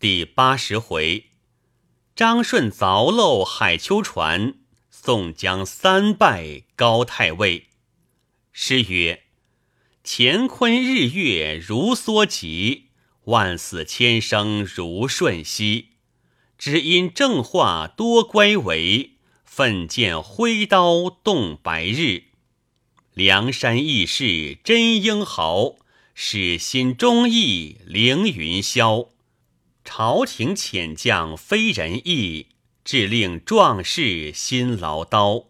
第八十回，张顺凿漏海秋船，宋江三拜高太尉。诗曰：“乾坤日月如梭急，万死千生如瞬息。只因正话多乖违，奋剑挥刀动白日。梁山义士真英豪，使心忠义凌云霄。”朝廷遣将非人意，致令壮士心劳刀。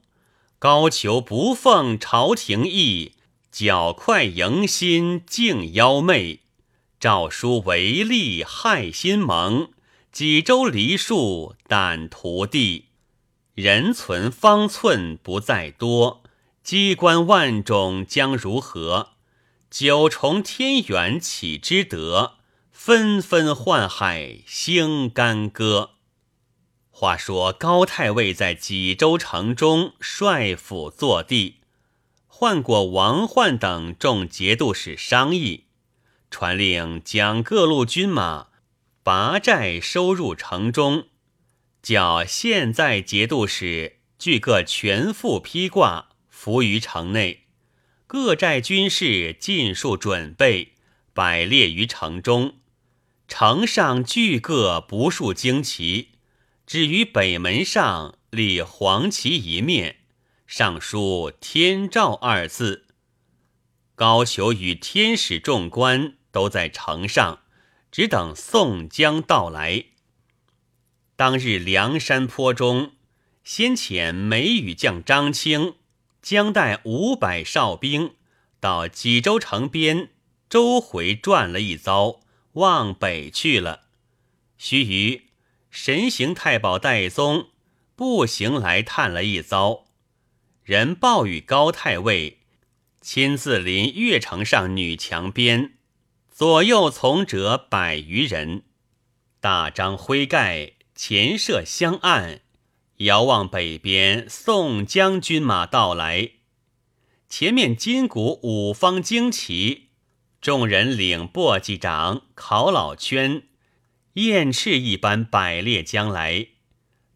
高俅不奉朝廷意，脚快迎心敬妖媚。诏书违例害心盟，几州梨树胆涂地。人存方寸不在多，机关万种将如何？九重天远岂知得？纷纷宦海兴干戈。话说高太尉在济州城中率府坐地，换过王焕等众节度使商议，传令将各路军马拔寨收入城中，叫现在节度使俱各全副披挂，伏于城内。各寨军士尽数准备，摆列于城中。城上巨各不数旌旗，只于北门上立黄旗一面，上书“天照”二字。高俅与天使众官都在城上，只等宋江到来。当日梁山坡中，先遣梅雨将张清，将带五百哨兵到济州城边周回转了一遭。往北去了。须臾，神行太保戴宗步行来探了一遭，人报与高太尉，亲自临月城上女墙边，左右从者百余人，大张灰盖，前设香案，遥望北边宋将军马到来，前面金鼓五方旌旗。众人领簸箕掌、考老圈、燕翅一般摆列将来，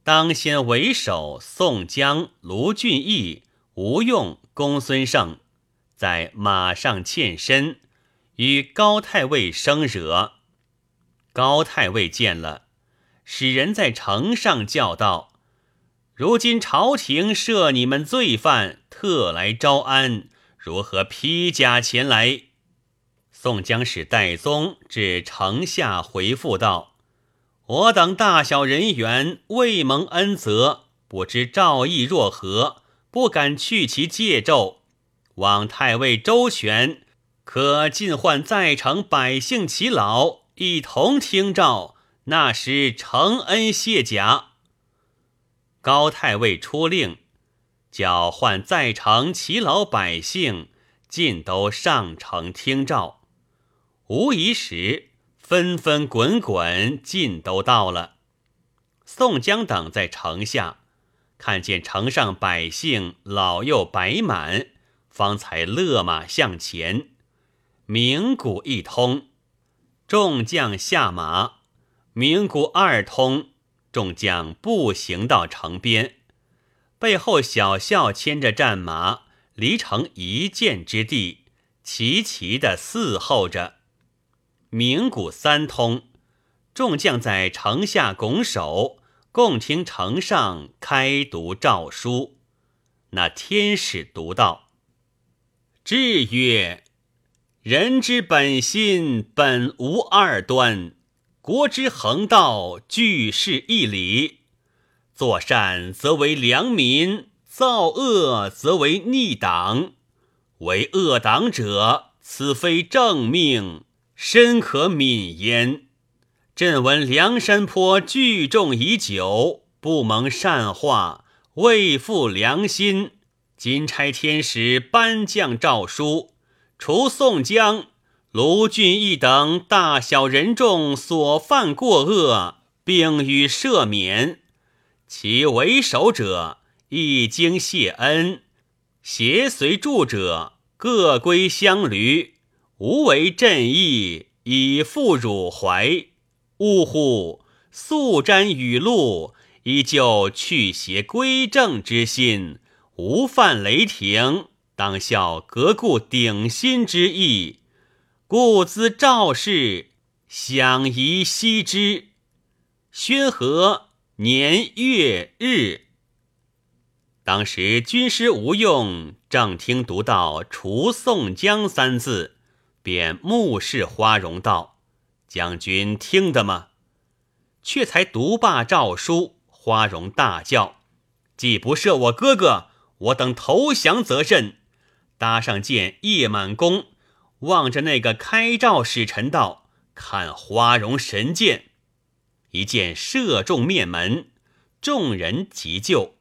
当先为首宋江、卢俊义、吴用、公孙胜，在马上欠身，与高太尉生惹。高太尉见了，使人在城上叫道：“如今朝廷赦你们罪犯，特来招安，如何披甲前来？”宋江使戴宗至城下回复道：“我等大小人员未蒙恩泽，不知诏意若何，不敢去其借咒。望太尉周全，可尽唤在城百姓其老，一同听诏，那时承恩谢甲。”高太尉出令，叫唤在城其老百姓，尽都上城听诏。无疑时，纷纷滚滚，尽都到了。宋江等在城下，看见城上百姓老幼摆满，方才勒马向前。鸣鼓一通，众将下马；鸣鼓二通，众将步行到城边。背后小校牵着战马，离城一箭之地，齐齐的伺候着。名古三通，众将在城下拱手，共听城上开读诏书。那天使读道：“至曰：人之本心本无二端，国之恒道俱是一理。作善则为良民，造恶则为逆党。为恶党者，此非正命。”深可悯焉。朕闻梁山坡聚众已久，不蒙善化，未负良心。今差天使颁降诏书，除宋江、卢俊义等大小人众所犯过恶，并予赦免。其为首者一经谢恩，携随助者各归乡闾。无为朕意，以复汝怀。呜呼！素沾雨露，依旧去邪归正之心，无犯雷霆，当效革故鼎新之意。故兹赵氏，享宜息之。宣和年月日。当时军师吴用正听读到“除宋江”三字，便目视花荣道：“将军听得吗？”却才读罢诏书，花荣大叫：“既不赦我哥哥，我等投降则甚！”搭上剑，夜满弓，望着那个开诏使臣道：“看花荣神箭！”一箭射中面门，众人急救。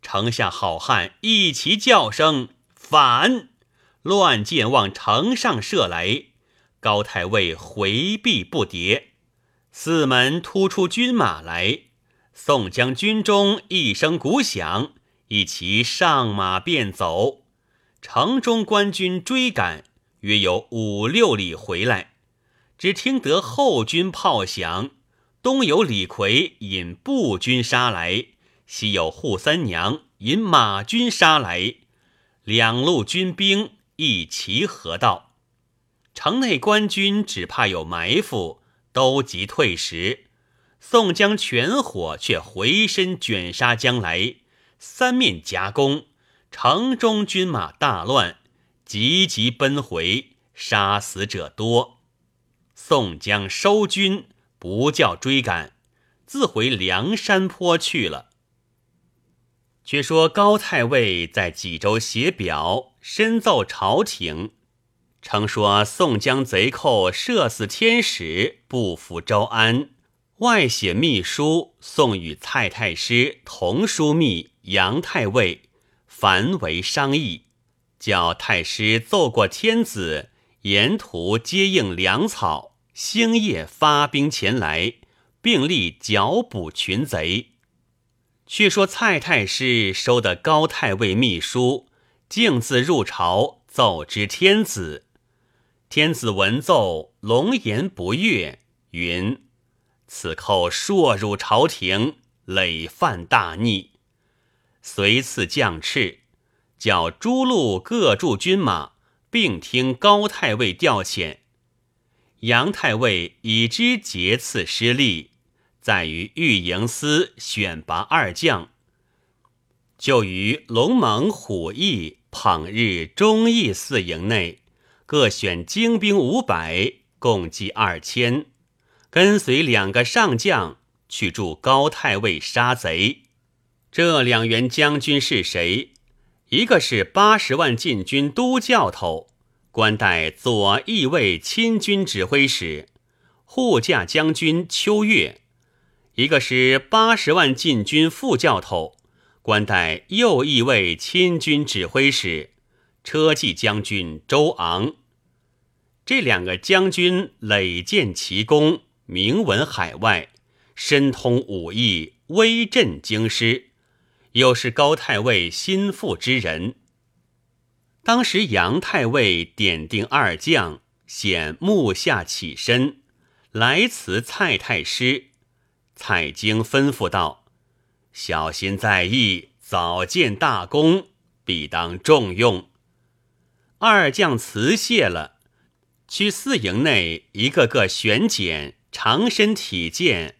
城下好汉一齐叫声：“反！”乱箭往城上射来，高太尉回避不迭。四门突出军马来，宋江军中一声鼓响，一齐上马便走。城中官军追赶，约有五六里回来，只听得后军炮响，东有李逵引步军杀来，西有扈三娘引马军杀来，两路军兵一齐合道。城内官军只怕有埋伏。都急退时，宋江全火却回身卷杀将来，三面夹攻，城中军马大乱，急急奔回，杀死者多。宋江收军，不叫追赶，自回梁山坡去了。却说高太尉在济州写表，深奏朝廷。称说宋江贼寇射死天使，不服招安，外写密书送与蔡太师同枢密杨太尉，凡为商议，叫太师奏过天子，沿途接应粮草，星夜发兵前来，并力剿捕群贼。却说蔡太师收的高太尉密书，径自入朝奏知天子。天子闻奏，龙颜不悦，云：“此寇硕入朝廷，累犯大逆。”随赐将敕，叫诸路各驻军马，并听高太尉调遣。杨太尉已知节次失利，在于御营司选拔二将，就于龙猛、虎翼、捧日、忠义四营内。各选精兵五百，共计二千，跟随两个上将去助高太尉杀贼。这两员将军是谁？一个是八十万禁军都教头，官带左翼卫亲军指挥使，护驾将军秋月；一个是八十万禁军副教头，官带右翼卫亲军指挥使，车骑将军周昂。这两个将军累建奇功，名闻海外，深通武艺，威震京师，又是高太尉心腹之人。当时杨太尉点定二将，显目下起身来辞蔡太师。蔡京吩咐道：“小心在意，早见大功，必当重用。”二将辞谢了。去四营内，一个个选拣，长身体健，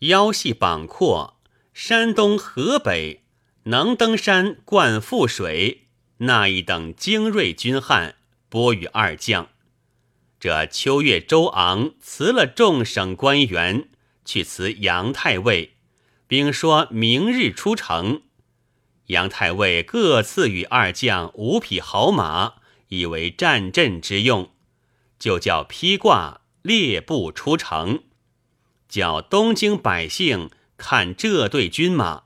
腰细膀阔，山东河北能登山灌覆水那一等精锐军汉，拨与二将。这秋月周昂辞了众省官员，去辞杨太尉，并说明日出城。杨太尉各赐予二将五匹好马，以为战阵之用。就叫披挂列步出城，叫东京百姓看这队军马。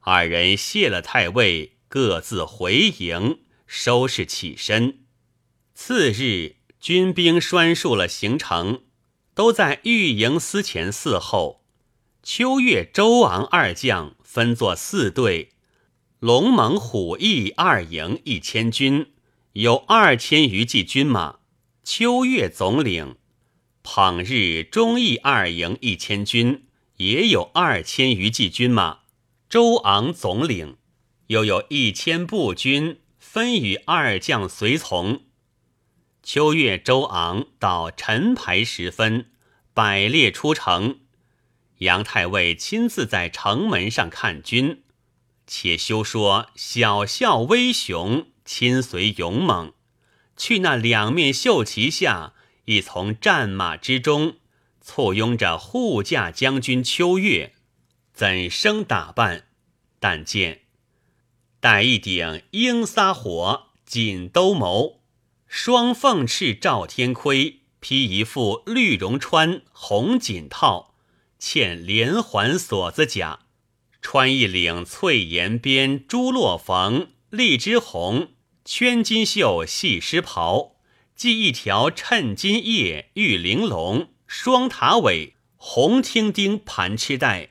二人谢了太尉，各自回营收拾起身。次日，军兵拴束了行程，都在御营司前伺候。秋月、周昂二将分作四队，龙猛、虎翼二营一千军，有二千余骑军马。秋月总领，捧日忠义二营一千军，也有二千余骑军马，周昂总领，又有一千步军分与二将随从。秋月，周昂到晨牌时分，百列出城。杨太尉亲自在城门上看军，且休说小校威雄，亲随勇猛，去那两面绣旗下，亦从战马之中簇拥着护驾将军秋月，怎生打扮？但见戴一顶鹰撒火锦兜鍪。双凤翅照天盔，披一副绿绒穿红锦套，嵌连环锁子甲，穿一领翠岩边朱络缝荔枝红圈金绣细丝袍，系一条衬金叶玉玲珑双塔尾红听钉盘螭带，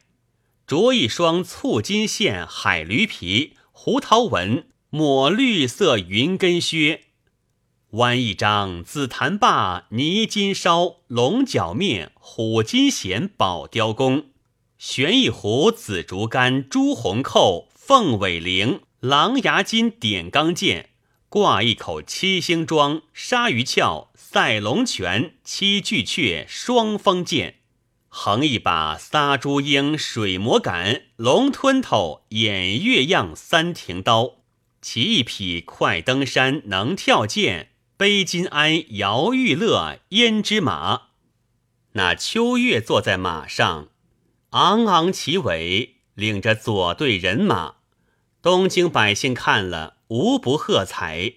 着一双簇金线海驴皮胡桃纹抹绿色云跟靴。弯一张紫檀把泥金烧龙角面虎金弦宝雕弓，悬一壶紫竹竿朱红扣凤尾翎狼牙金点钢剑，挂一口七星装鲨鱼鞘赛龙泉七巨阙双锋剑，横一把撒朱鹰水魔杆龙吞头偃月样三庭刀，骑一匹快登山能跳涧。背金鞍摇玉乐胭脂马，那秋月坐在马上，昂昂其尾，领着左队人马。东京百姓看了，无不喝彩。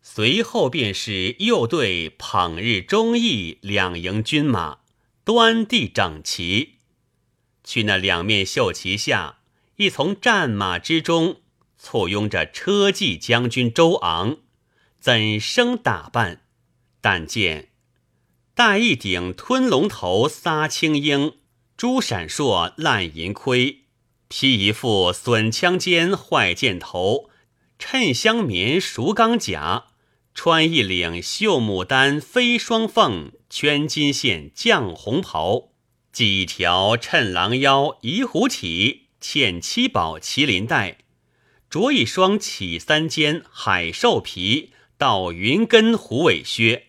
随后便是右队捧日忠义两营军马，端地整齐。去那两面绣旗下，亦从战马之中簇拥着车骑将军周昂。怎生打扮？但见戴一顶吞龙头撒青缨，珠闪烁烂银盔，披一副损枪尖坏箭头，衬香棉熟钢甲，穿一领绣牡丹飞双凤圈金线绛红袍，系一条衬狼腰移虎体嵌七宝麒麟带，着一双起三尖海兽皮。倒云根虎尾靴，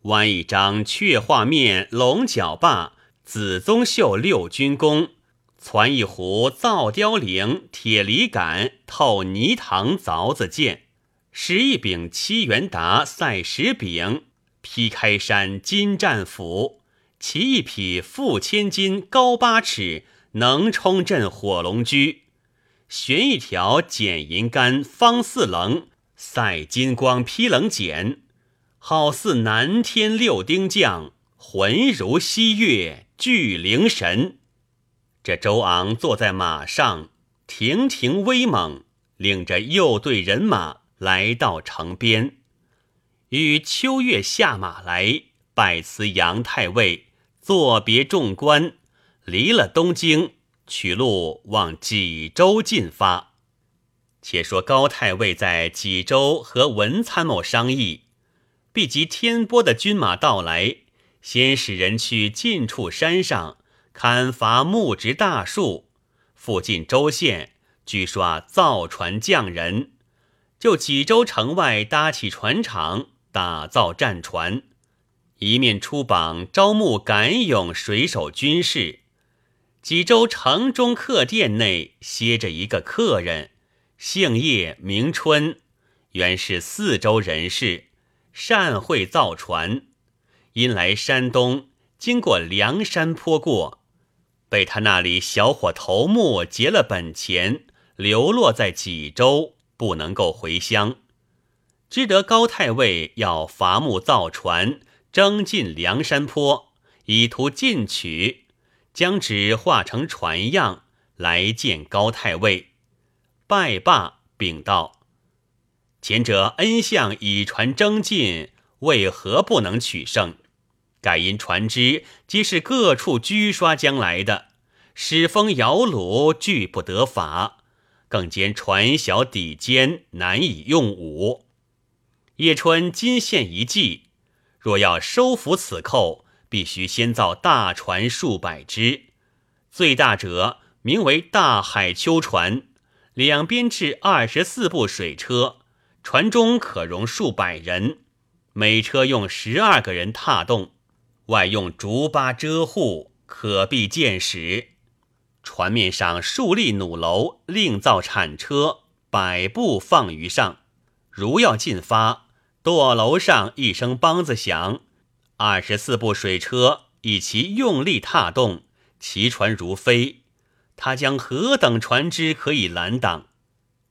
弯一张雀画面龙角把，紫棕绣六军弓，攒一壶造雕翎铁梨杆透泥塘凿子剑，使一柄七元达赛石柄，劈开山金战斧，骑一匹负千斤高八尺能冲阵火龙驹，悬一条剪银杆方四棱。赛金光披冷锏，好似南天六丁将，浑如西岳巨灵神。这周昂坐在马上，亭亭威猛，领着右队人马来到城边，与秋月下马来，拜辞杨太尉，作别众官，离了东京，取路往济州进发。且说高太尉在济州和文参谋商议，必及天波的军马到来，先使人去近处山上砍伐木植大树，附近州县据刷造船匠人，就济州城外搭起船厂，打造战船，一面出榜招募敢勇水手军士。济州城中客店内歇着一个客人。姓叶名春，原是泗州人士，善会造船。因来山东，经过梁山坡过，被他那里小伙头目劫了本钱，流落在济州，不能够回乡。知得高太尉要伐木造船，征进梁山坡，以图进取，将纸画成船样，来见高太尉。拜罢，禀道：“前者恩相以船征进，为何不能取胜？盖因船只皆是各处居刷将来的，使风摇橹，拒不得法，更兼船小底尖，难以用武。叶春今献一计，若要收服此寇，必须先造大船数百只，最大者名为大海秋船，两边置二十四部水车，船中可容数百人，每车用十二个人踏动，外用竹筏遮护，可避箭矢。船面上竖立弩楼，另造铲车，百步放于上。如要进发，舵楼上一声梆子响。二十四部水车以其用力踏动，其船如飞。他将何等船只可以拦挡？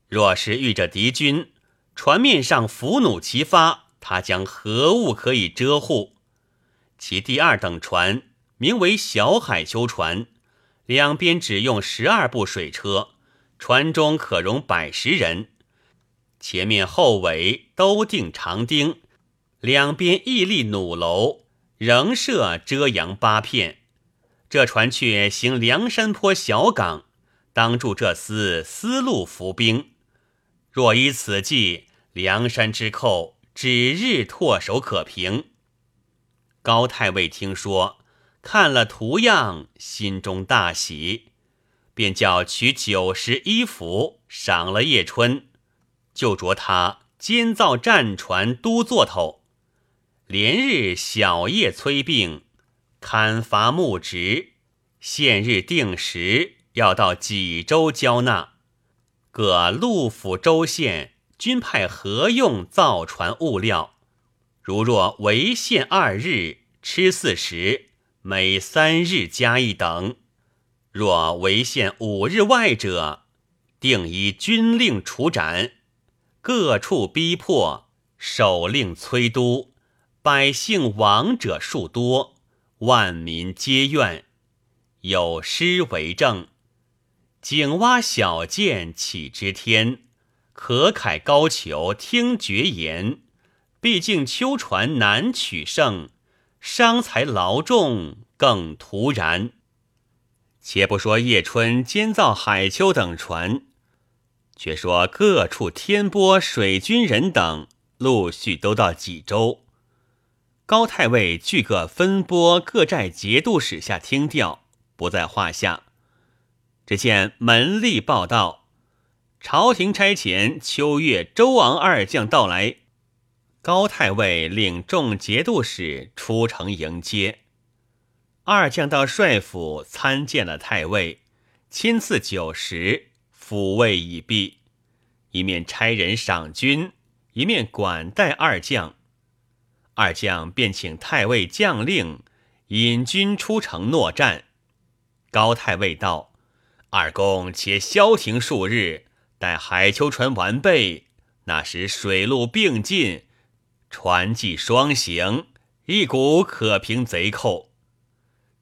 若是遇着敌军，船面上伏弩齐发，他将何物可以遮护？其第二等船名为小海丘船，两边只用十二部水车，船中可容百十人，前面后尾都钉长钉，两边屹立弩楼。仍设遮阳八片，这船却行梁山坡小港，当住这厮丝路伏兵。若依此计，梁山之寇指日唾手可平。高太尉听说，看了图样，心中大喜，便叫取九十一符赏了叶春，就着他监造战船都座头。连日小夜催病，砍伐木植，限日定时要到济州交纳。各陆府州县均派合用造船物料。如若为限二日，吃四十，每三日加一等；若为限五日外者，定依军令处斩。各处逼迫，首令催督。百姓亡者数多，万民皆怨。有诗为证：“井蛙小见岂知天，可慨高俅听绝言。毕竟秋船难取胜，伤财劳众更徒然。”且不说叶春监造海丘等船，却说各处天波水军人等陆续都到济州。高太尉俱各分拨各寨节度使下听调，不在话下。只见门吏报道，朝廷差遣秋月、周昂二将到来。高太尉领众节度使出城迎接。二将到帅府参见了太尉，亲赐酒食，抚慰已毕，一面差人赏军，一面管待二将。二将便请太尉将令引军出城搦战。高太尉道：“二公且消停数日，待海丘船完备，那时水陆并进，船技双行，一鼓可平贼寇。”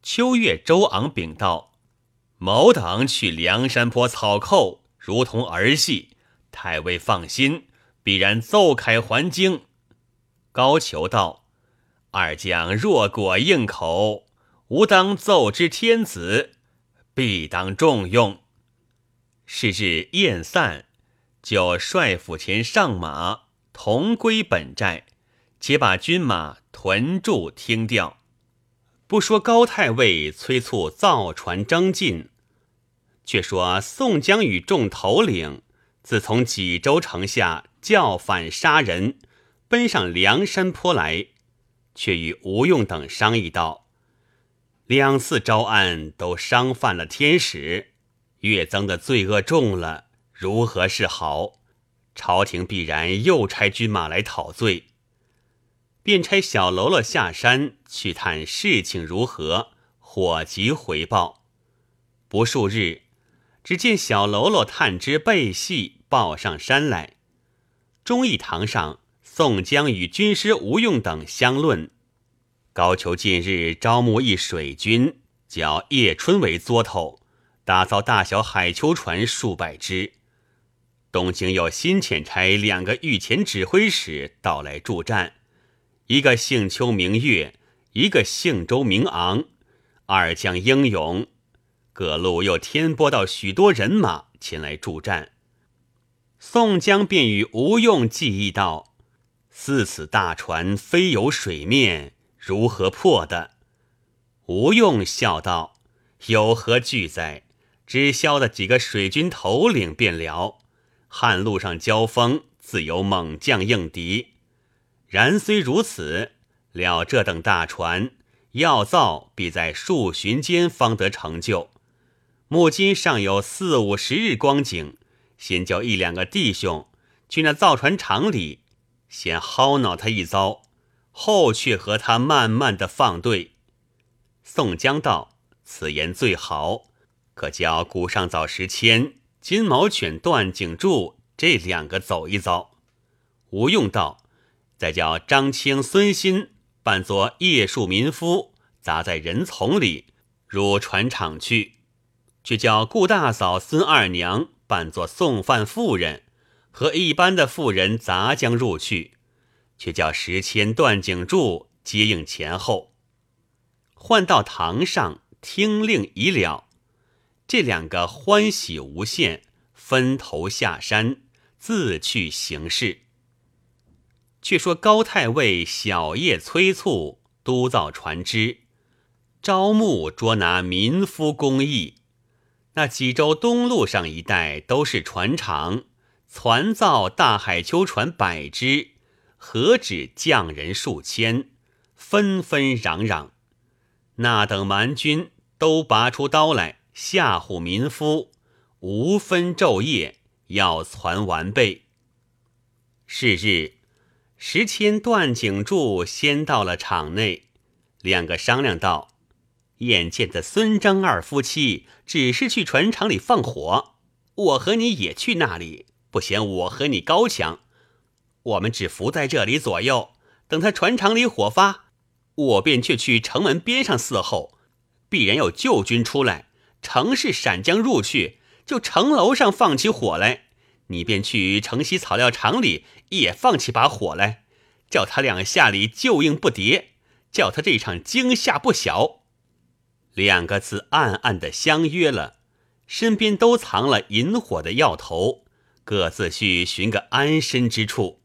秋月、周昂禀道：“某等去梁山坡草寇，如同儿戏。太尉放心，必然奏凯还京。”高俅道：“二将若果应口，吾当奏之天子，必当重用。”是日宴散，就帅府前上马，同归本寨，且把军马屯驻听调。不说高太尉催促造船征进，却说宋江与众头领自从济州城下叫反杀人。奔上梁山坡来，却与吴用等商议道：“两次招安都伤犯了天使，越增的罪恶重了，如何是好？朝廷必然又差军马来讨罪。”便差小喽啰下山去探事情如何，火急回报。不数日，只见小喽啰探知背细，报上山来。忠义堂上。宋江与军师吴用等相论，高俅近日招募一水军，叫叶春为作头，打造大小海丘船数百只。东京有新遣差两个御前指挥使到来助战，一个姓邱名月，一个姓周名昂，二将英勇。各路又添拨到许多人马前来助战。宋江便与吴用计议道。似此大船飞游水面，如何破的？吴用笑道：“有何惧哉？只消的几个水军头领便了。汉路上交锋，自有猛将应敌。然虽如此，了这等大船，要造必在数旬间方得成就。目今尚有四五十日光景，先叫一两个弟兄去那造船厂里，先薅恼他一遭，后却和他慢慢的放对。”宋江道：“此言最好，可叫古上早时迁、金毛犬段景柱这两个走一遭。”吴用道：“再叫张青、孙新扮作夜树民夫，砸在人丛里，入船厂去；却叫顾大嫂、孙二娘扮作送饭妇人，和一般的妇人杂将入去；却叫石迁、段景柱接应前后。”换到堂上听令已了，这两个欢喜无限，分头下山，自去行事。却说高太尉小夜催促督造船只，招募捉拿民夫工役。那济州东路上一带都是船厂，船造大海秋船百只，何止匠人数千，纷纷攘攘。那等蛮军都拔出刀来吓唬民夫，无分昼夜要攒完备。是日，时迁段景柱先到了场内，两个商量道：“眼见的孙张二夫妻只是去船厂里放火，我和你也去那里，不嫌我和你高强。我们只伏在这里左右，等他船厂里火发。”我便却去城门边上伺候，必然有救军出来，城市闪将入去，就城楼上放起火来。你便去城西草料场里也放起把火来，叫他两下里救应不迭，叫他这场惊吓不小。两个字暗暗的相约了，身边都藏了引火的药头，各自去寻个安身之处。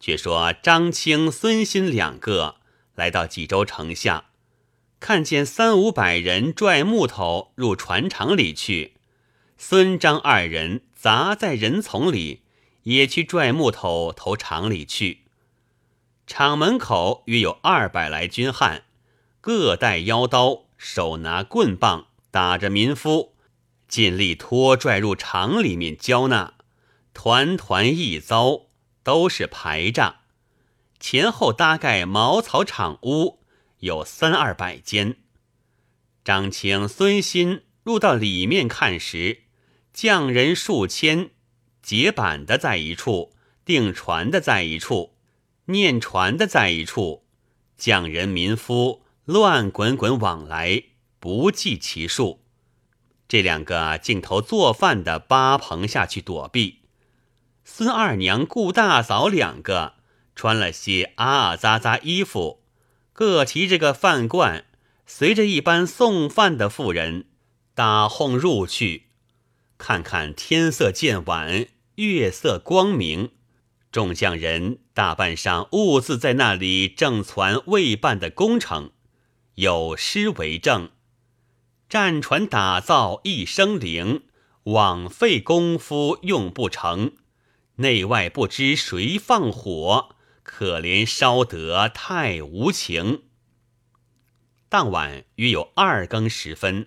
却说张青、孙新两个。来到济州城下，看见三五百人拽木头入船厂里去，孙张二人砸在人丛里，也去拽木头投厂里去。厂门口约有二百来军汉，各带腰刀，手拿棍棒，打着民夫，尽力拖拽入厂里面交纳，团团一遭，都是排仗。前后大概茅草厂屋有三二百间。张青、孙新入到里面看时，匠人数千，结板的在一处，定船的在一处，念船的在一处，匠人民夫乱滚滚往来，不计其数。这两个镜头做饭的八棚下去躲避。孙二娘、顾大嫂两个。穿了些啊啊喳喳衣服，各提着个饭罐，随着一般送饭的妇人打哄入去。看看天色渐晚，月色光明，众匠人大半上兀自在那里正传未办的工程，有诗为证：“战船打造一生灵，枉费功夫用不成，内外不知谁放火。”可怜烧得太无情。当晚约有二更时分，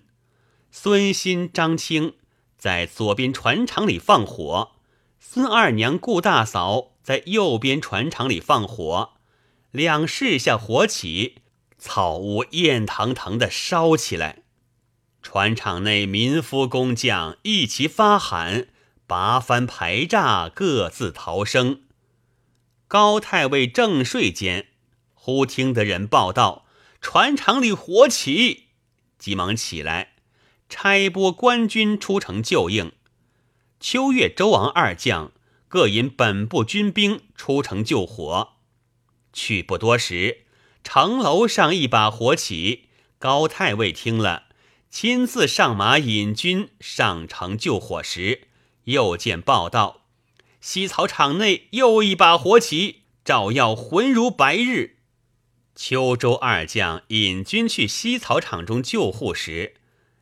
孙新、张青在左边船厂里放火，孙二娘、顾大嫂在右边船厂里放火。两室下火起，草屋艳腾腾的烧起来。船厂内民夫工匠一齐发喊，拔帆排炸，各自逃生。高太尉正睡间，忽听得人报道，船厂里火起，急忙起来，差拨官军出城救应。秋月、周王二将各引本部军兵出城救火。去不多时，城楼上一把火起，高太尉听了，亲自上马引军上城救火时，又见报道。西草场内又一把火起，照耀浑如白日。秋周二将引军去西草场中救护时，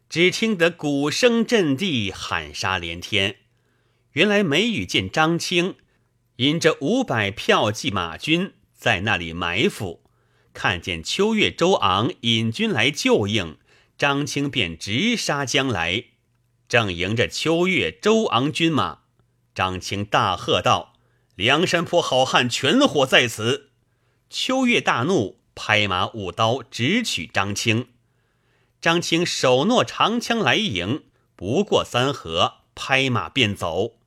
只听得鼓声震地，喊杀连天。原来梅雨见张青引着五百票骑马军在那里埋伏，看见秋月、周昂引军来救应，张青便直杀将来，正迎着秋月、周昂军马。张青大喝道：“梁山坡好汉全伙在此！”秋月大怒。拍马舞刀，直取张青。张青手握长枪来迎，不过三合，拍马便走。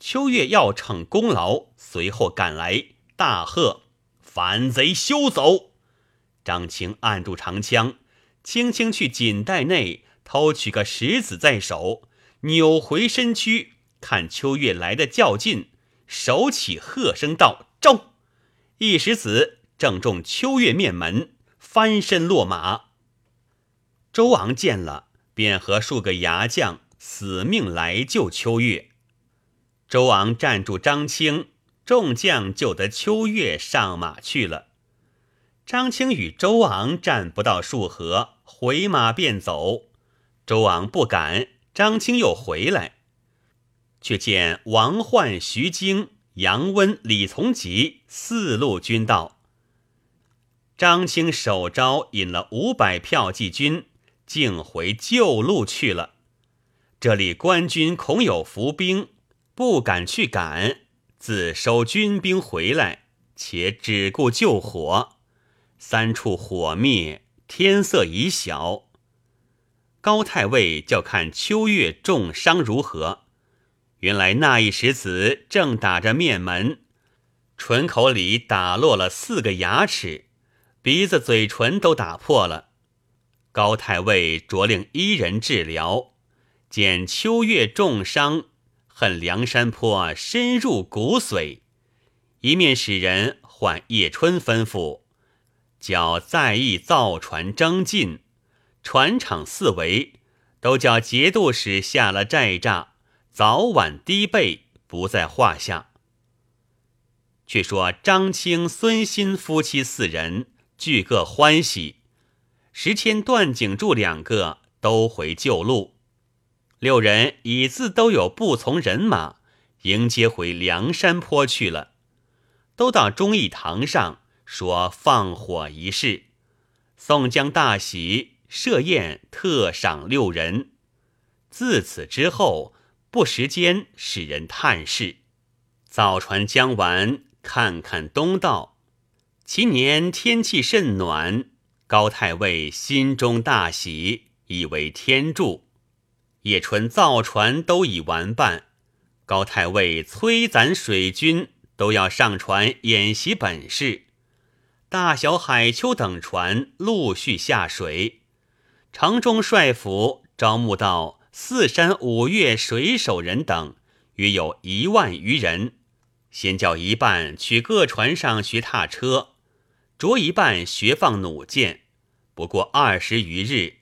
秋月要逞功劳，随后赶来，大喝：“反贼休走！”张青按住长枪，轻轻去锦袋内偷取个石子在手，扭回身躯，看秋月来的较近，手起喝声道：“招！”一石子。正中秋月面门，翻身落马。周昂见了，便和数个牙将死命来救秋月。周昂站住张青，众将救得秋月上马去了。张青与周昂战不到数合，回马便走。周昂不敢，张青又回来，却见王焕、徐经、杨温、李从吉四路军到。张青首招引了五百票骑军，竟回旧路去了。这里官军恐有伏兵，不敢去赶，自收军兵回来，且只顾救火。三处火灭，天色已晓。高太尉叫看秋月重伤如何？原来那一石子正打着面门，唇口里打落了四个牙齿。鼻子、嘴唇都打破了。高太尉着令一人治疗，见秋月重伤，恨梁山坡深入骨髓，一面使人唤叶春吩咐，叫在意造船征进，船厂四围都叫节度使下了寨栅，早晚低备，不在话下。却说张青、孙新夫妻四人。俱各欢喜，时迁、段景柱两个都回旧路，六人已自都有不从人马迎接回梁山坡去了。都到忠义堂上说放火一事，宋江大喜，设宴特赏六人。自此之后，不时间使人探视。造船将完，看看东道。其年天气甚暖，高太尉心中大喜，以为天助。叶春造船都已完办，高太尉催攒水军，都要上船演习本事。大小海丘等船陆续下水，城中帅府招募到四山五岳水手人等，约有一万余人。先叫一半去各船上学踏车。着一半学放弩箭，不过二十余日，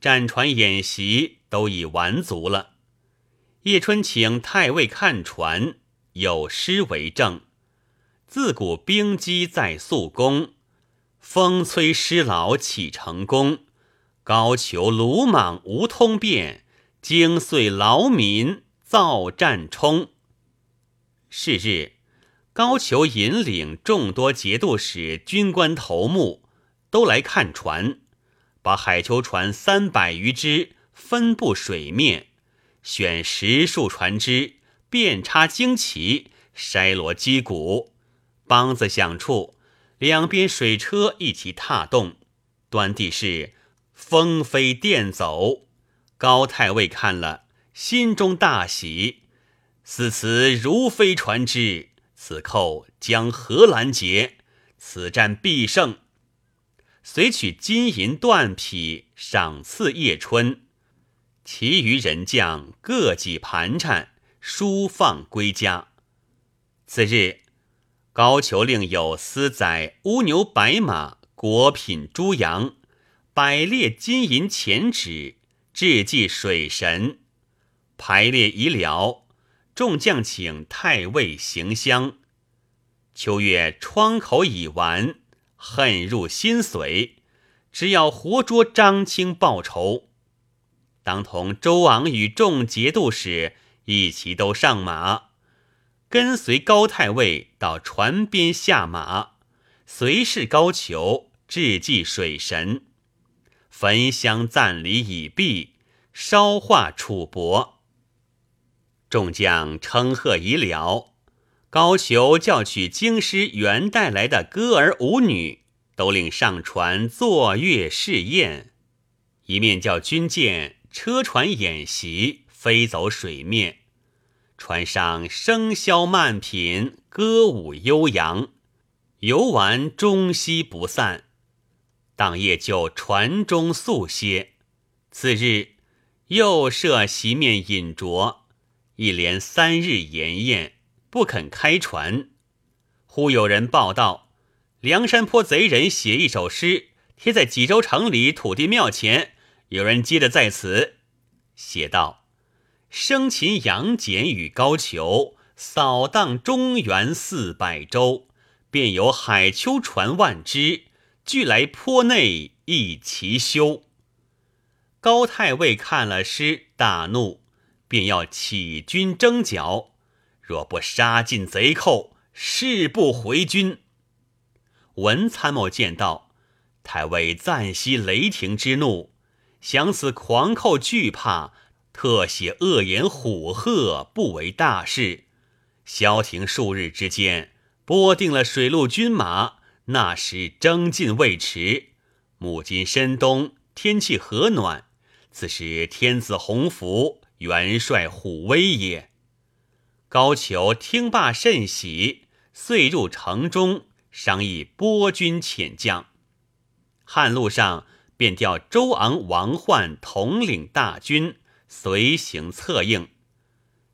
战船演习都已完足了。叶春请太尉看船，有诗为证：自古兵机在速攻，风催师老启成功。高俅鲁莽无通变，惊碎劳民造战冲。是日。高俅引领众多节度使、军官头目都来看船，把海丘船三百余只分布水面，选十数船只，遍插旌旗，筛罗击鼓，梆子响处，两边水车一起踏动，端地是风飞电走。高太尉看了，心中大喜，似此如飞船只。此寇将何拦截？此战必胜。遂取金银缎匹赏赐叶春，其余人将各己盘缠，书放归家。次日，高俅令有司宰乌牛白马、果品猪羊，百列金银钱纸，致祭水神。排列已了。众将请太尉行香。秋月窗口已完，恨入心髓，只要活捉张清报仇。当同周昂与众节度使一齐都上马，跟随高太尉到船边下马，随侍高俅致祭水神，焚香赞礼已毕，烧化楚帛。众将称贺已了。高俅叫取京师原带来的歌儿舞女，都令上船坐月试宴，一面叫军舰车船演习，飞走水面。船上笙箫漫品，歌舞悠扬，游玩终夕不散。当夜就船中宿歇，次日又设席面饮酌，一连三日筵宴。不肯开船，忽有人报道：梁山坡贼人写一首诗，贴在济州城里土地庙前。有人接着在此写道：“生擒杨戬与高俅，扫荡中原四百州，便有海丘船万只，俱来坡内一齐修。”高太尉看了诗，大怒，便要起军征剿。若不杀尽贼寇，誓不回军。文参谋见到太尉暂息雷霆之怒，想此狂寇惧怕，特写恶言虎吓，不为大事。消停数日之间，拨定了水陆军马，那时征进未迟。母今深冬，天气和暖，此时天子鸿福，元帅虎威也。高俅听罢甚喜，遂入城中商议拨军遣将。汉路上便调周昂、王焕统领大军随行策应，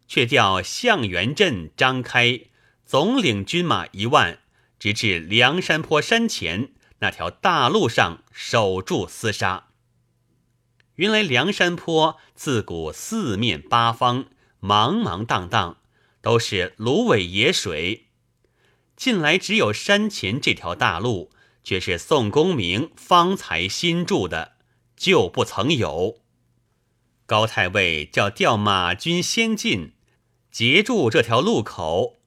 却调向元镇张开总领军马一万，直至梁山坡山前那条大路上守住厮杀。原来梁山坡自古四面八方茫茫荡荡。都是芦苇野水，近来只有山前这条大路，却是宋公明方才新筑的，旧不曾有。高太尉叫调马军先进，截住这条路口，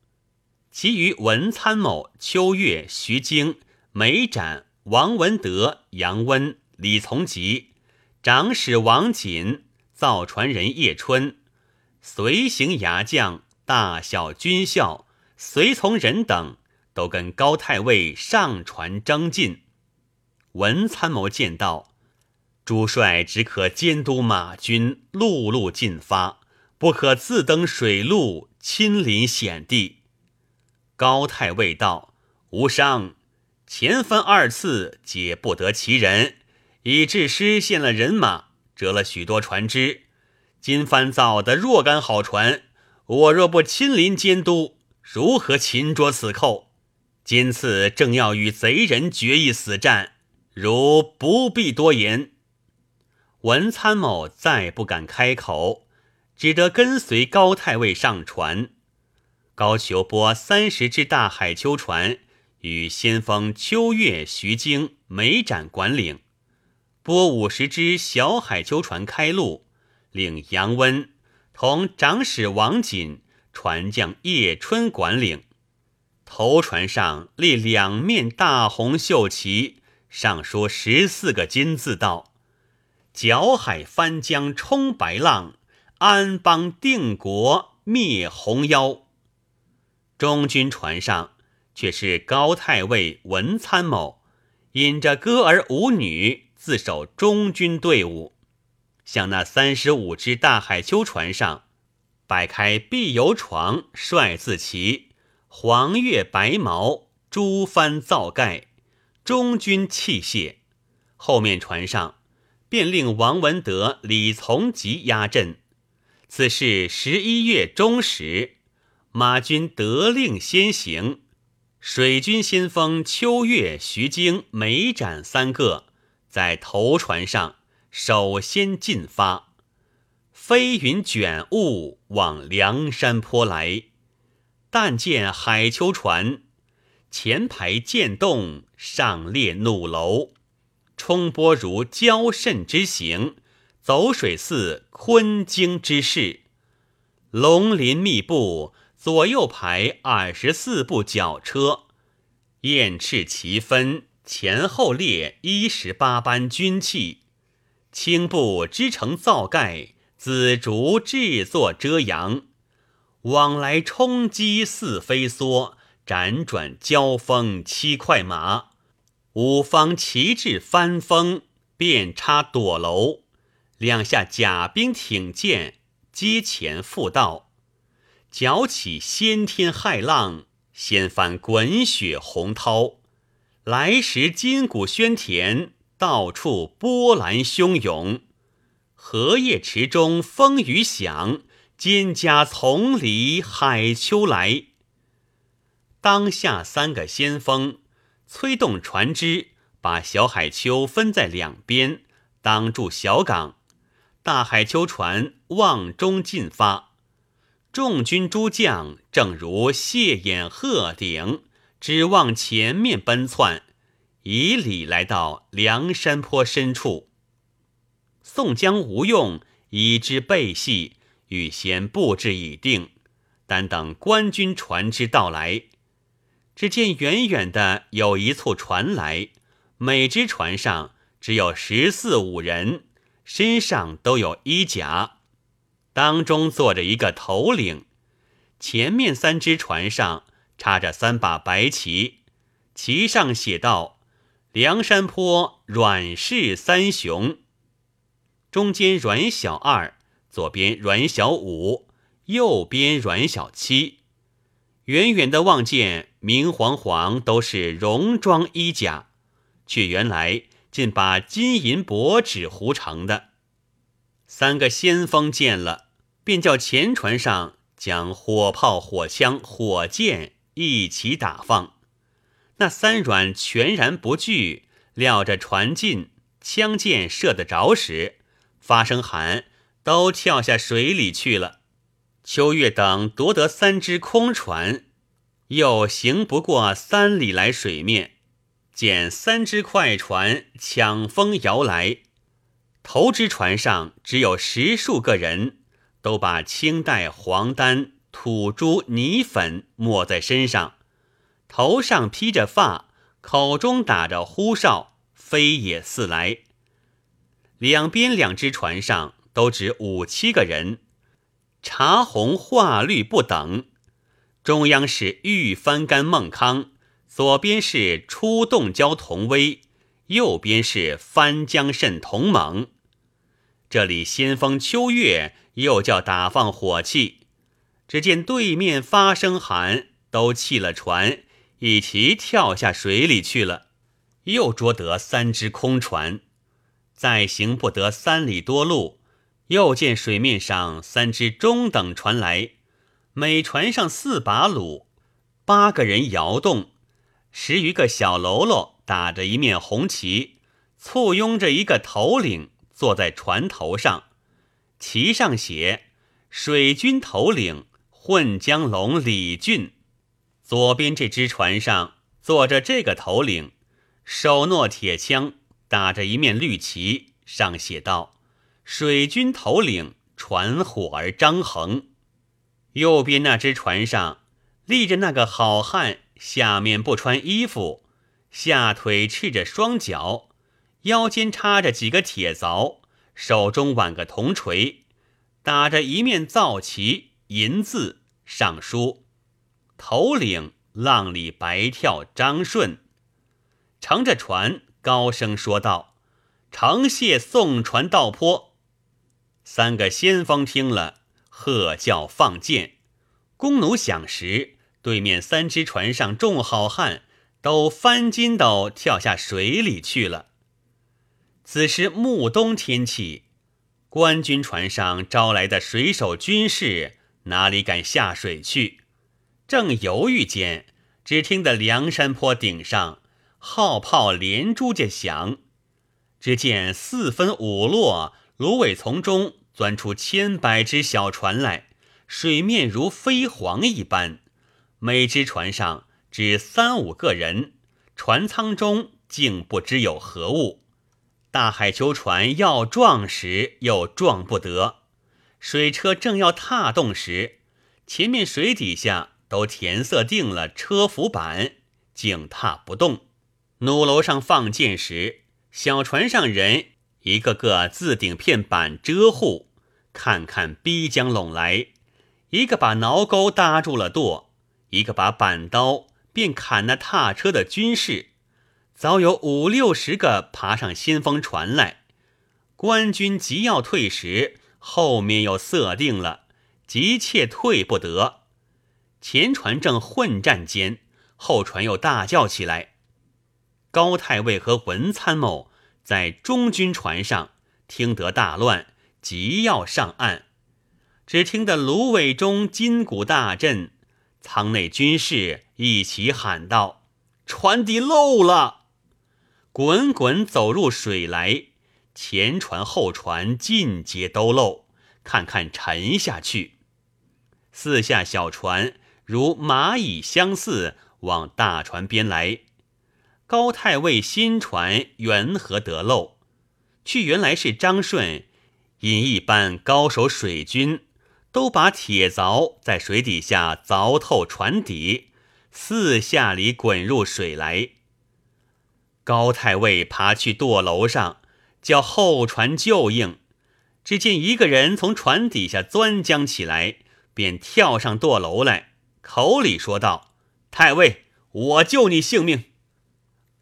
其余文参谋秋月、徐经、梅展、王文德、杨温、李从吉、长史王锦、造船人叶春，随行牙将。大小军校、随从人等都跟高太尉上船征进。文参谋见到主帅，只可监督马军陆路进发，不可自登水路，亲临险地。高太尉道：“无伤，前番二次皆不得其人，以致失陷了人马，折了许多船只。今番造的若干好船。”我若不亲临监督，如何擒捉此寇？今次正要与贼人决一死战，如不必多言。文参谋再不敢开口，只得跟随高太尉上船。高俅拨三十只大海丘船，与先锋秋月、徐经、梅展管领；拨五十只小海丘船开路，领杨温。同长史王锦、船将叶春管领，头船上立两面大红绣旗，上书十四个金字，道：“搅海翻江冲白浪，安邦定国灭红妖。”中军船上却是高太尉、文参谋，引着歌儿舞女，自守中军队伍。向那三十五只大海丘船上摆开碧油床、帅字旗、黄月白毛、朱帆皂盖、中军器械。后面船上便令王文德、李从吉压阵。此事十一月中时，马军得令先行，水军先锋秋月、徐经、梅展三个在头船上。首先进发，飞云卷雾往梁山坡来。但见海丘船，前排渐动，上列怒楼，冲波如交甚之形，走水似鲲鲸之势。龙鳞密布，左右排二十四部绞车，燕翅齐分，前后列一十八班军器，青布织成皂盖，紫竹制作遮阳，往来冲击似飞梭，辗转交锋七快马，五方旗帜翻风，遍插朵楼，两下甲兵挺剑。阶前复道，搅起掀天骇浪，掀翻滚雪洪涛。来时金鼓喧天，到处波澜汹涌。荷叶池中风雨响，蒹葭丛里海秋来。当下三个先锋催动船只，把小海丘分在两边，挡住小港。大海丘船望中进发，众军诸将正如谢眼鹤顶，只望前面奔窜，以礼来到梁山坡深处。宋江、吴用已知背隙，预先布置已定，但等官军船只到来。只见远远的有一簇船来，每只船上只有十四五人。身上都有衣甲，当中坐着一个头领，前面三只船上插着三把白旗，旗上写道：“梁山坡阮氏三雄。”中间阮小二，左边阮小五，右边阮小七。远远的望见明晃晃都是戎装衣甲，却原来。竟把金银箔纸糊成的。三个先锋见了，便叫前船上将火炮、火枪、火箭一起打放。那三阮全然不惧，料着船近，枪箭射得着时，发声喊，都跳下水里去了。秋月等夺得三只空船，又行不过三里来水面。见三只快船抢风摇来，头只船上只有十数个人，都把青黛黄丹、土珠泥粉抹在身上，头上披着发，口中打着呼哨，飞也似来。两边两只船上都只五七个人，茶红画绿不等。中央是玉翻干孟康。左边是出洞蛟同威，右边是翻江蜃同猛。这里先锋秋月又叫打放火器，只见对面发声喊，都弃了船，一齐跳下水里去了。又捉得三只空船，再行不得三里多路，又见水面上三只中等船来，每船上四把橹，八个人摇动。十余个小喽啰打着一面红旗，簇拥着一个头领坐在船头上，旗上写“水军头领混江龙李俊”。左边这只船上坐着这个头领，手握铁枪，打着一面绿旗，上写道：“水军头领传火儿张衡。”右边那只船上立着那个好汉。下面不穿衣服，下腿赤着双脚，腰间插着几个铁凿，手中挽个铜锤，打着一面皂旗，银字上书“头领浪里白跳张顺”，乘着船高声说道：“承谢送船到坡。”三个先锋听了，喝叫放箭，弓弩响时。对面三只船上众好汉都翻筋斗跳下水里去了。此时暮冬天气，官军船上招来的水手军士哪里敢下水去？正犹豫间，只听得梁山坡顶上号炮连珠着响，只见四分五落，芦苇丛中钻出千百只小船来，水面如飞黄一般。每只船上只三五个人，船舱中竟不知有何物。大海囚船要撞时又撞不得，水车正要踏动时，前面水底下都填塞定了车浮板，竟踏不动。弩楼上放箭时，小船上人一个个自顶片板遮护，看看逼将拢来，一个把挠钩搭住了舵，一个把板刀便砍那踏车的军士。早有五六十个爬上先锋船来，官军急要退时，后面又设定了，急切退不得。前船正混战间，后船又大叫起来。高太尉和文参谋在中军船上听得大乱，急要上岸，只听得芦苇中筋骨大震，舱内军士一起喊道：“船底漏了！”滚滚走入水来，前船后船尽皆都漏，看看沉下去。四下小船如蚂蚁相似，往大船边来。高太尉新船缘何得漏？去原来是张顺因一般高手水军，都把铁凿在水底下凿透船底，四下里滚入水来。高太尉爬去舵楼上，叫后船救应。只见一个人从船底下钻将起来，便跳上舵楼来，口里说道：“太尉，我救你性命。”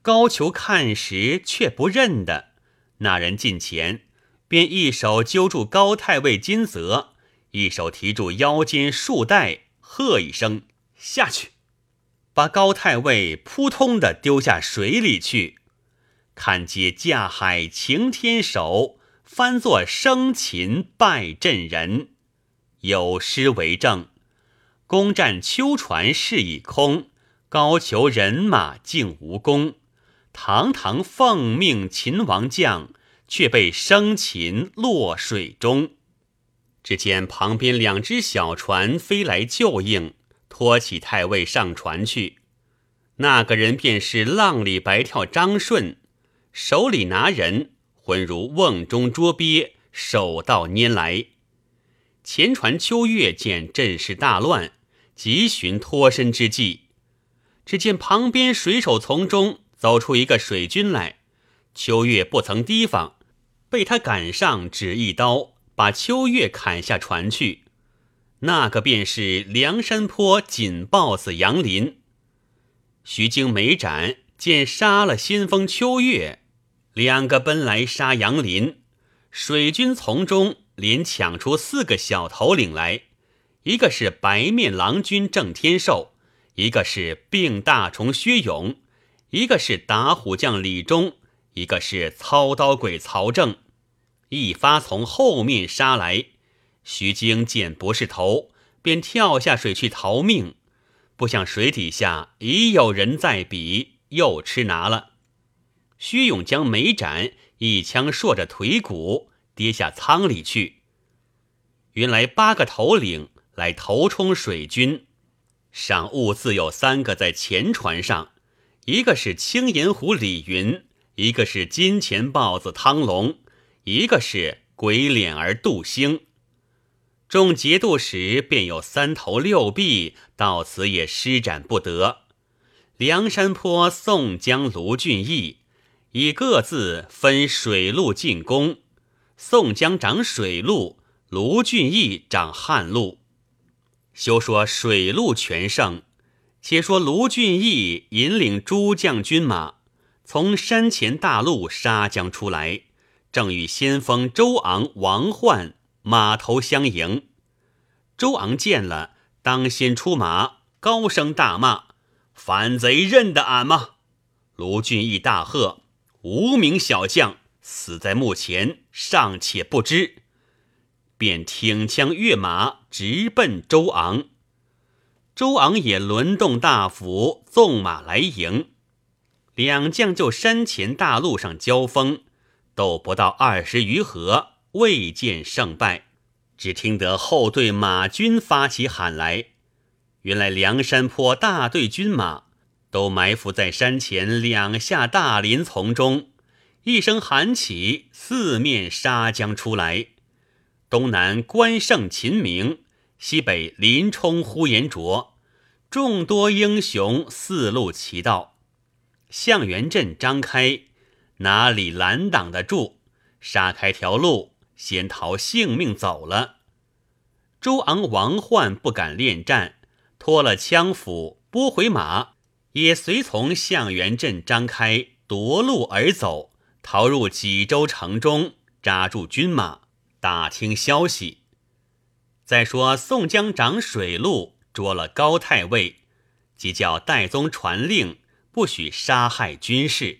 高俅看时却不认得，那人近前，便一手揪住高太尉金泽，一手提住腰间束带，喝一声：“下去！”把高太尉扑通的丢下水里去，看皆架海擎天手，翻作生擒败阵人，有诗为证：攻占秋船事已空，高俅人马竟无功。堂堂奉命秦王将，却被生擒落水中。只见旁边两只小船飞来救应。托起太尉上船去，那个人便是浪里白跳张顺，手里拿人，浑如瓮中捉鳖，手到拈来。前船秋月见阵势大乱，急寻脱身之计。只见旁边水手丛中走出一个水军来，秋月不曾提防，被他赶上，只一刀把秋月砍下船去。那个便是梁山坡锦豹子杨林。徐经美展见杀了先锋秋月，两个奔来杀杨林。水军从中连抢出四个小头领来，一个是白面郎君郑天寿，一个是病大虫薛勇，一个是打虎将李忠，一个是操刀鬼曹正，一发从后面杀来。徐经见不是头，便跳下水去逃命，不想水底下已有人在比，又吃拿了。薛勇将眉斩一枪硕着腿骨，跌下舱里去。原来八个头领来头冲水军，赏物自有三个在前船上，一个是青银虎李云，一个是金钱豹子汤龙，一个是鬼脸儿杜兴。众节度使便有三头六臂，到此也施展不得。梁山坡宋江、卢俊义以各自分水陆进攻，宋江掌水路，卢俊义掌旱路。休说水陆全胜，且说卢俊义引领诸将军马从山前大路杀将出来，正与先锋周昂、王焕。马头相迎，周昂见了，当先出马，高声大骂：“反贼认得俺吗？”卢俊义大喝：“无名小将，死在墓前，尚且不知！”便挺枪跃马，直奔周昂。周昂也轮动大斧，纵马来迎。两将就山前大路上交锋，斗不到二十余合。未见胜败，只听得后队马军发起喊来。原来梁山坡大队军马都埋伏在山前两下大林丛中。一声喊起，四面杀将出来。东南关胜、秦明，西北林冲、呼延灼，众多英雄四路齐到。向元镇张开，哪里拦挡得住？杀开条路，先逃性命走了。周昂、王焕不敢恋战，脱了枪斧，拨回马，也随从向元镇张开，夺路而走。逃入济州城中，扎住军马，打听消息。再说宋江长水路，捉了高太尉，即叫戴宗传令，不许杀害军士。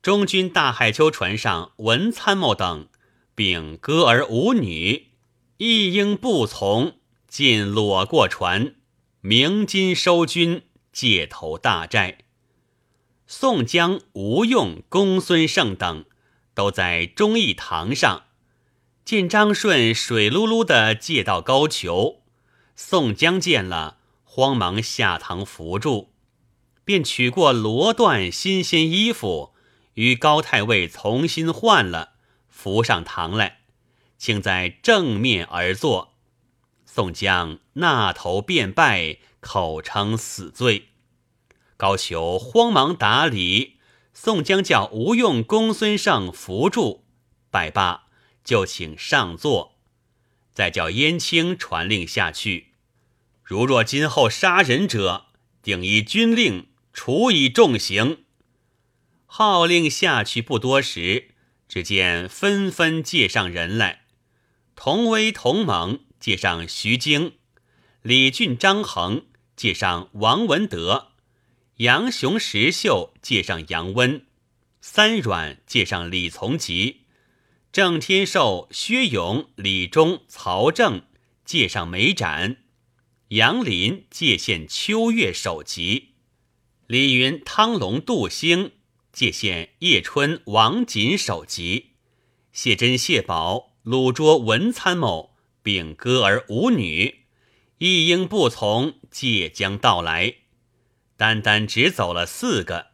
中军大海丘船上，文参谋等，并歌儿舞女，一应不从，尽裸过船，鸣金收军，借投大寨。宋江、吴用、公孙胜等都在忠义堂上，见张顺水漉漉的借到高俅，宋江见了，慌忙下堂扶住，便取过罗缎新鲜衣服，与高太尉重新换了，扶上堂来，请在正面而坐。宋江那头便拜，口称死罪。高俅慌忙打礼，宋江叫吴用、公孙胜扶住，拜罢就请上座，再叫燕青传令下去。如若今后杀人者，定依军令处以重刑。号令下去不多时，只见纷纷借上人来，同威、同猛借上徐经，李俊、张衡借上王文德。杨雄、石秀借上杨温，三阮借上李从吉，郑天寿、薛勇、李忠、曹正借上梅展，杨林借献秋月首级，李云、汤龙、杜兴借献叶春、王锦首级，谢珍、谢宝、鲁卓文参谋并歌儿舞女，一应不从，借将到来。单单只走了四个，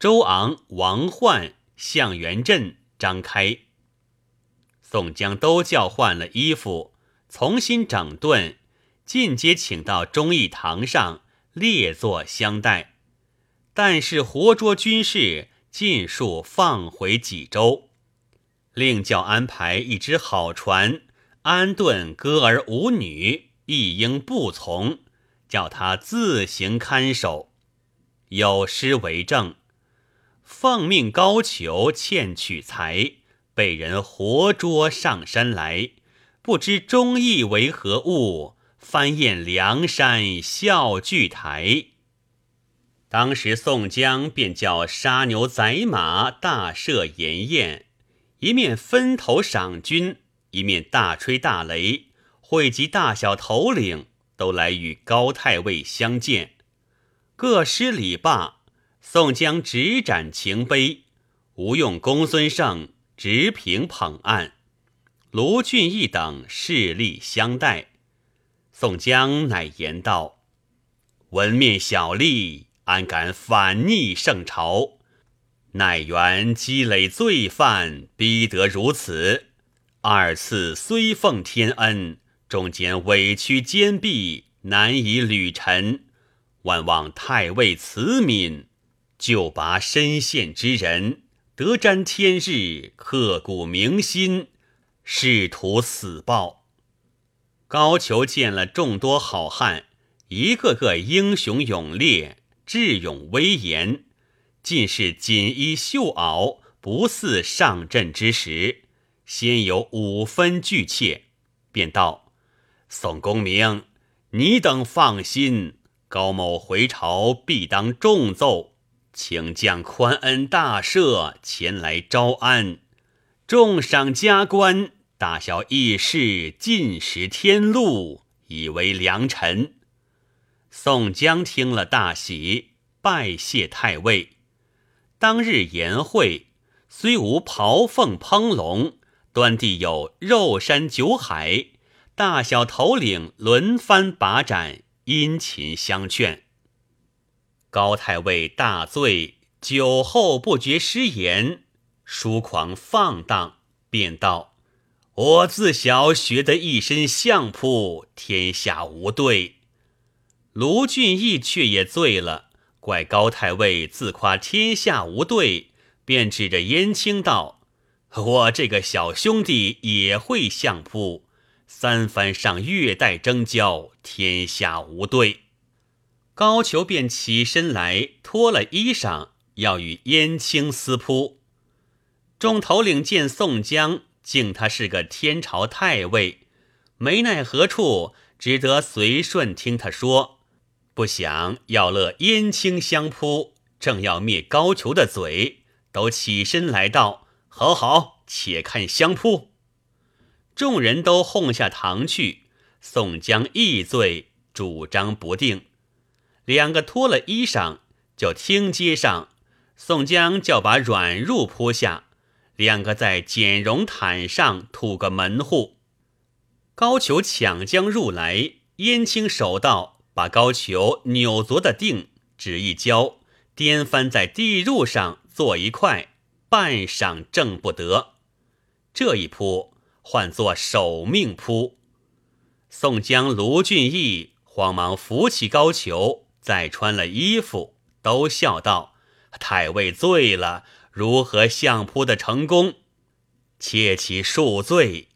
周昂、王焕、向元镇、张开、宋江都叫换了衣服，重新整顿，进阶请到忠义堂上列坐相待。但是活捉军士尽数放回济州，另叫安排一只好船，安顿歌儿舞女，一应不从，叫他自行看守。有诗为证：奉命高俅欠取财，被人活捉上山来。不知忠义为何物，翻燕梁山笑聚台。当时宋江便叫杀牛宰马，大设筵宴，一面分头赏军，一面大吹大擂，汇集大小头领，都来与高太尉相见。各施礼罢，宋江执盏情杯，吴用、公孙胜执平捧案，卢俊义等势力相待。宋江乃言道：“文面小吏，安敢反逆圣朝？乃缘积累罪犯，逼得如此。二次虽奉天恩，中间委屈坚壁，难以履陈。”万望太尉慈悯，救拔身陷之人，得沾天日，刻骨铭心，试图死报。高俅见了众多好汉，一个个英雄勇烈，智勇威严，尽是锦衣绣袄，不似上阵之时。先有五分惧怯，便道：“宋公明，你等放心。”高某回朝必当重奏，请将宽恩大赦，前来招安，重赏加官，大小义士尽识天禄，以为良臣。宋江听了大喜，拜谢太尉。当日宴会虽无袍凤烹龙，端地有肉山酒海，大小头领轮番把盏。殷勤相劝。高太尉大醉，酒后不觉失言，疏狂放荡，便道：“我自小学得一身相扑，天下无对。”卢俊义却也醉了，怪高太尉自夸天下无对，便指着燕青道：“我这个小兄弟也会相扑。”三番上月带征交，天下无对。高俅便起身来，脱了衣裳，要与燕青私扑。众头领见宋江，敬他是个天朝太尉，没奈何处，只得随顺听他说。不想要乐燕青相扑，正要灭高俅的嘴，都起身来道：“好好，且看相扑。”众人都哄下堂去，宋江亦醉，主张不定。两个脱了衣裳，就听街上，宋江叫把软褥铺下，两个在剪绒毯上吐个门户。高俅抢将入来，燕青手到，把高俅扭作的腚，只一交，颠翻在地褥上坐一块，半晌挣不得。这一扑。唤作守命扑，宋江、卢俊义慌忙扶起高俅，再穿了衣服，都笑道：“太尉醉了，如何相扑的成功？切其恕罪。”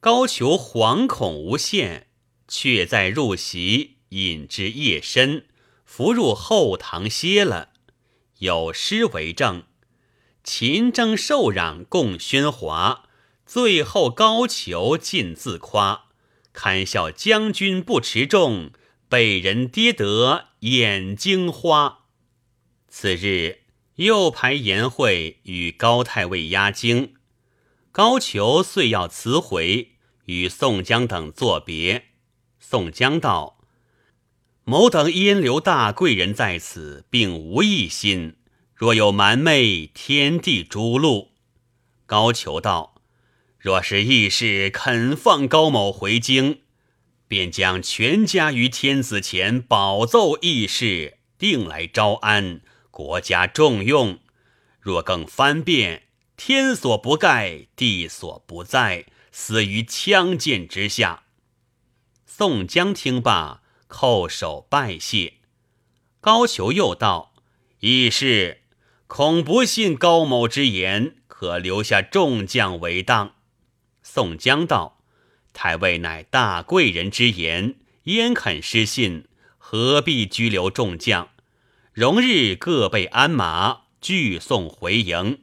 高俅惶恐无限，却在入席，引至夜深，伏入后堂歇了。有诗为证：“秦征受攘共喧哗。”最后高俅尽自夸，堪笑将军不持重，被人跌得眼睛花。次日又排筵会与高太尉压惊，高俅遂要辞回，与宋江等作别。宋江道：“某等因留大贵人在此，并无异心。若有瞒昧，天地诛戮。”高俅道。若是义士肯放高某回京，便将全家于天子前保奏义士，定来招安，国家重用。若更翻变，天所不盖，地所不在，死于枪剑之下。宋江听罢，叩首拜谢。高俅又道：“义士恐不信高某之言，可留下众将为当。”宋江道：“太尉乃大贵人之言，焉肯失信？何必拘留众将？容日各备鞍马，俱送回营。”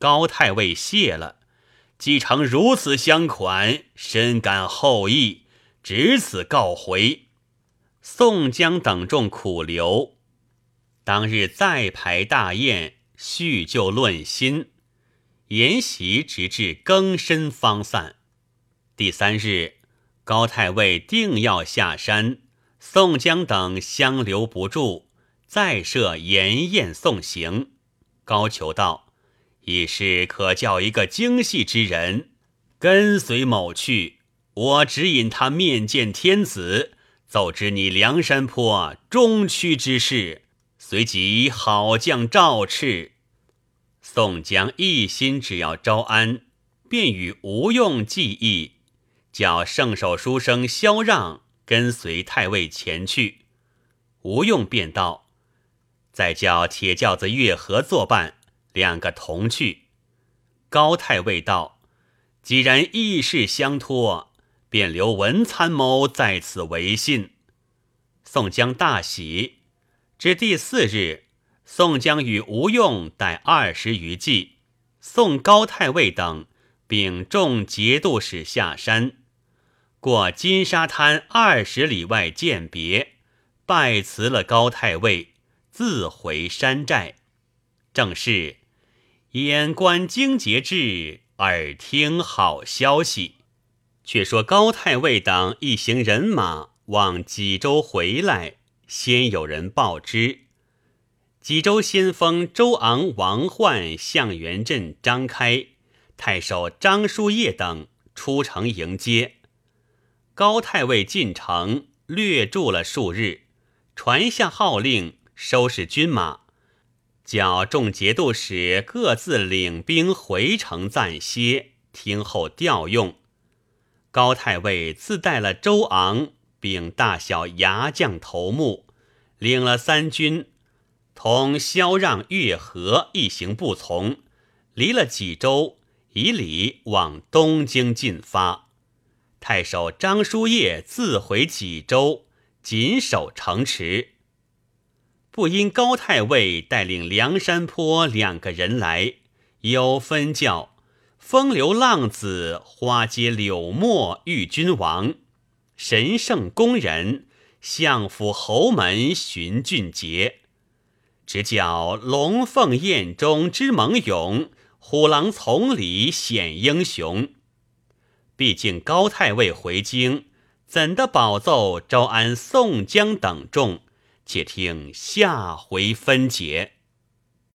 高太尉谢了，既承如此相款，深感厚意，只此告回。宋江等众苦留，当日再排大宴，叙旧论新。筵席直至更深方散。第三日，高太尉定要下山，宋江等相留不住，再设筵宴送行。高俅道：“已是可叫一个精细之人跟随某去，我指引他面见天子，奏知你梁山坡中区之事，随即好将赵赤。”宋江一心只要招安，便与吴用计议，叫圣手书生萧让跟随太尉前去。吴用便道：“再叫铁轿子月和作伴，两个同去。”高太尉道：“既然义事相托，便留文参谋在此为信。”宋江大喜。至第四日。宋江与吴用带二十余骑，送高太尉等并众节度使下山，过金沙滩二十里外饯别，拜辞了高太尉，自回山寨。正是眼观荆节至，耳听好消息。却说高太尉等一行人马往济州回来，先有人报知。济州先锋周昂、王焕、向元镇、张开、太守张叔夜等出城迎接。高太尉进城，略住了数日，传下号令，收拾军马，叫众节度使各自领兵回城暂歇，听候调用。高太尉自带了周昂，并大小牙将头目，领了三军，同萧让、月和一行不从，离了济州，以礼往东京进发。太守张叔夜自回济州，紧守城池。不因高太尉带领梁山坡两个人来，有分教。风流浪子，花街柳墨遇君王，神圣宫人，相府侯门寻俊杰，只叫龙凤宴中之猛勇，虎狼丛里显英雄。毕竟高太尉回京，怎的保奏招安宋江等众？且听下回分解。